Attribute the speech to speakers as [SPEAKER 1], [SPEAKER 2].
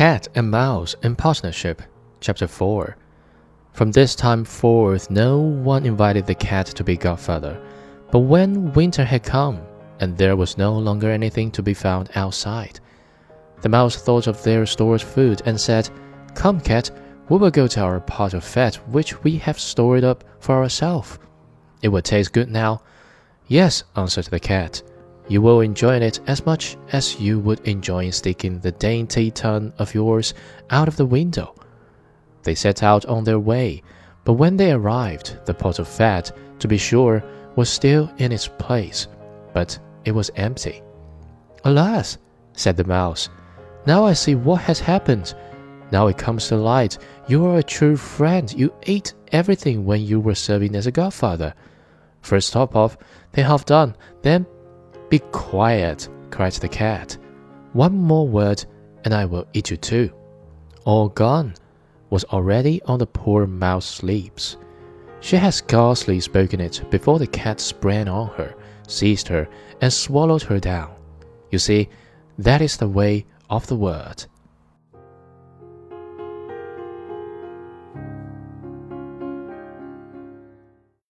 [SPEAKER 1] Cat and Mouse in Partnership, Chapter 4. From this time forth, no one invited the cat to be godfather. But when winter had come, and there was no longer anything to be found outside, the mouse thought of their stored food and said, Come, cat, we will go to our pot of fat which we have stored up for ourselves. It will taste good now. Yes, answered the cat. You will enjoy it as much as you would enjoy sticking the dainty tongue of yours out of the window. They set out on their way, but when they arrived, the pot of fat, to be sure, was still in its place, but it was empty. Alas, said the mouse, now I see what has happened. Now it comes to light. You are a true friend. You ate everything when you were serving as a godfather. First top off, they half done, then be quiet, cried the cat. One more word, and I will eat you too. All gone was already on the poor mouse's lips. She had scarcely spoken it before the cat sprang on her, seized her, and swallowed her down. You see, that is the way of the word.